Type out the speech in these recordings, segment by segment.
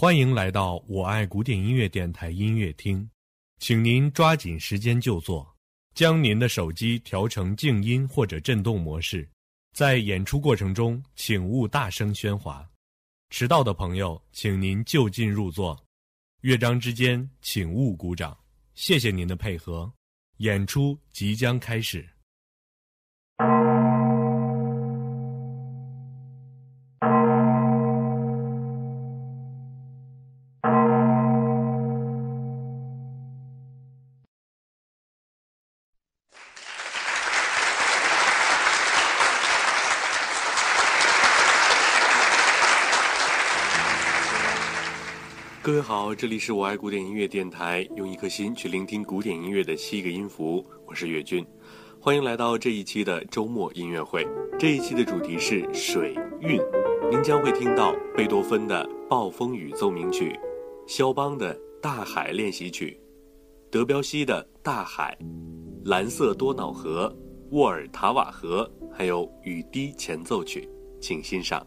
欢迎来到我爱古典音乐电台音乐厅，请您抓紧时间就座，将您的手机调成静音或者震动模式。在演出过程中，请勿大声喧哗。迟到的朋友，请您就近入座。乐章之间，请勿鼓掌。谢谢您的配合，演出即将开始。各位好，这里是我爱古典音乐电台，用一颗心去聆听古典音乐的七个音符，我是岳军，欢迎来到这一期的周末音乐会。这一期的主题是水韵，您将会听到贝多芬的《暴风雨奏鸣曲》，肖邦的《大海练习曲》，德彪西的《大海》，蓝色多瑙河，沃尔塔瓦河，还有雨滴前奏曲，请欣赏。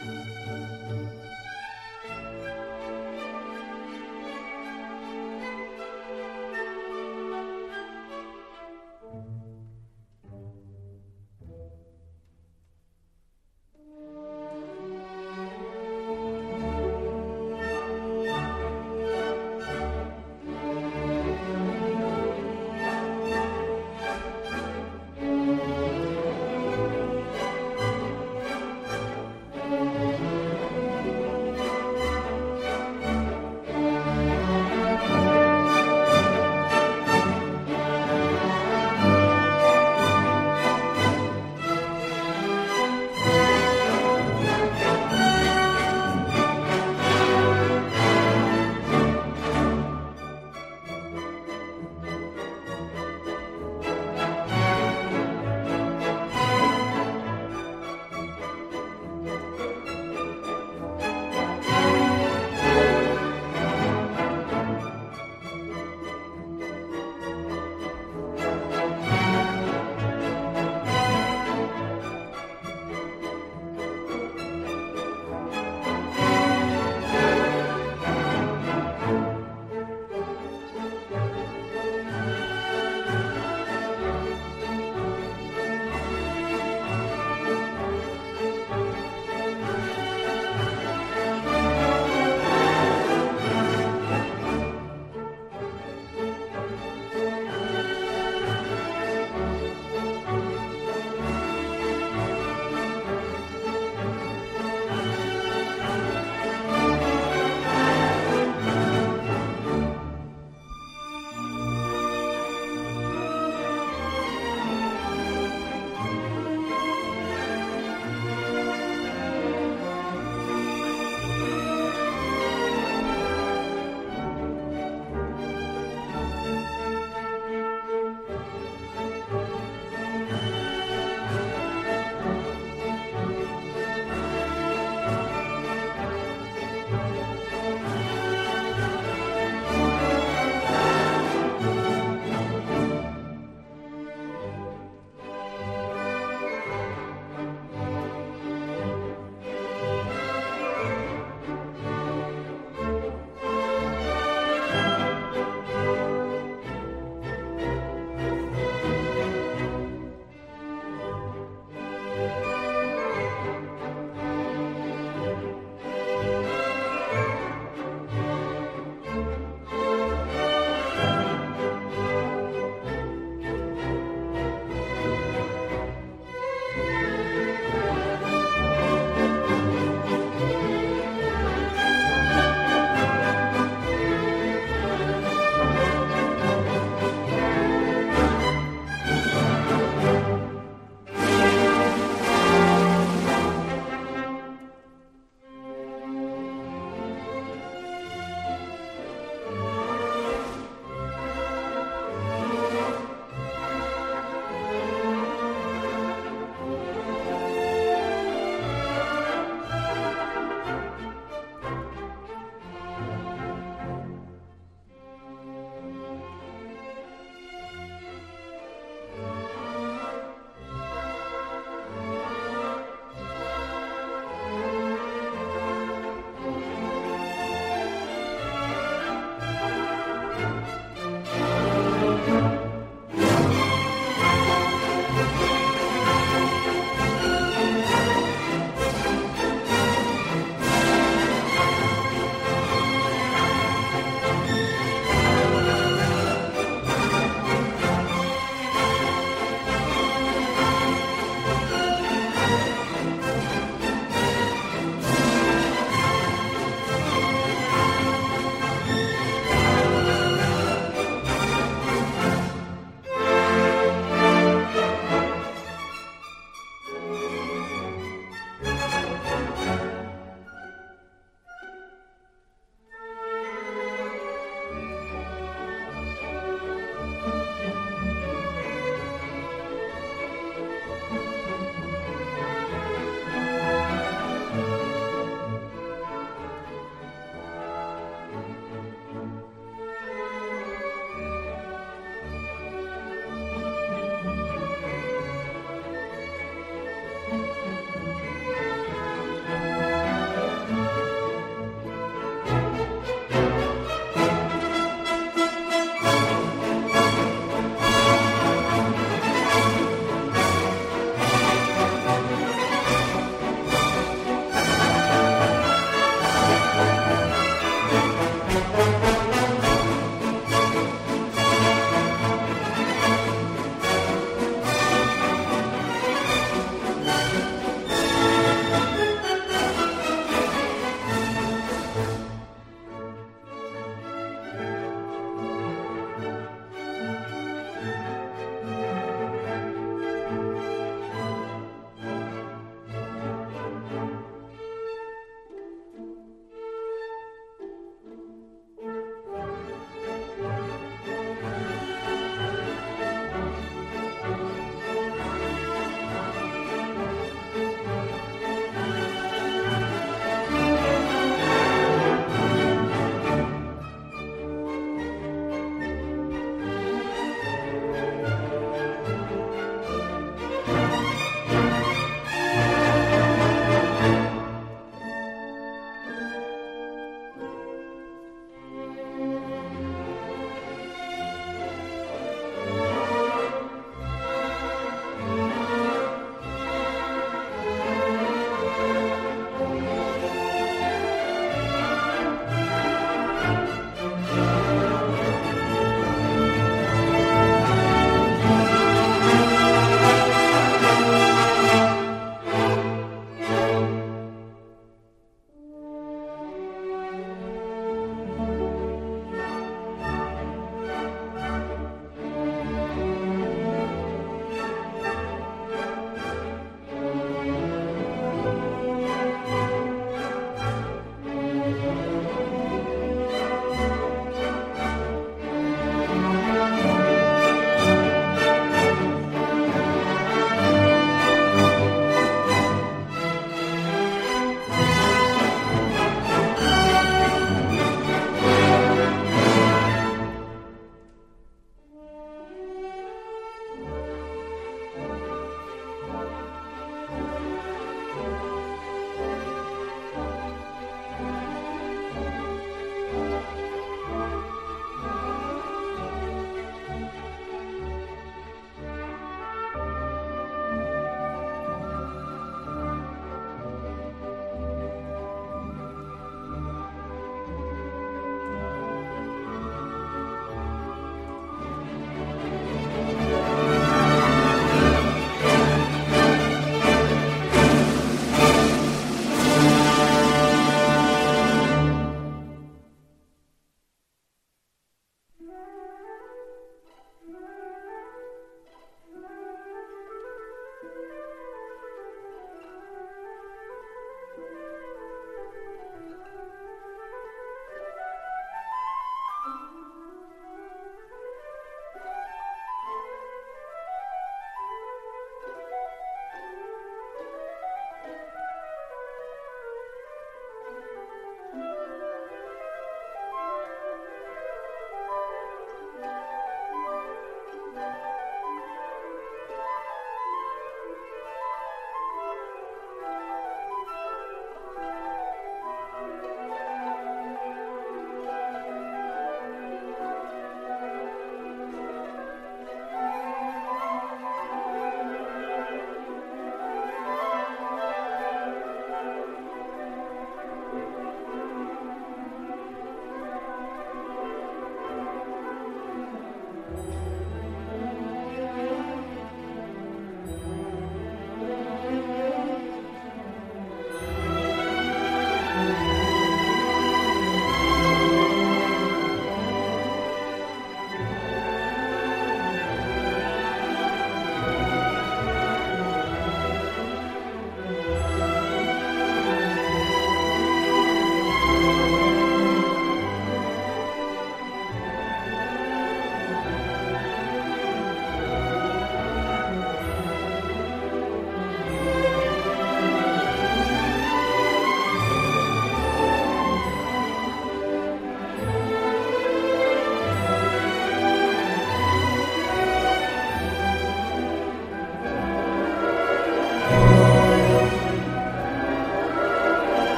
Música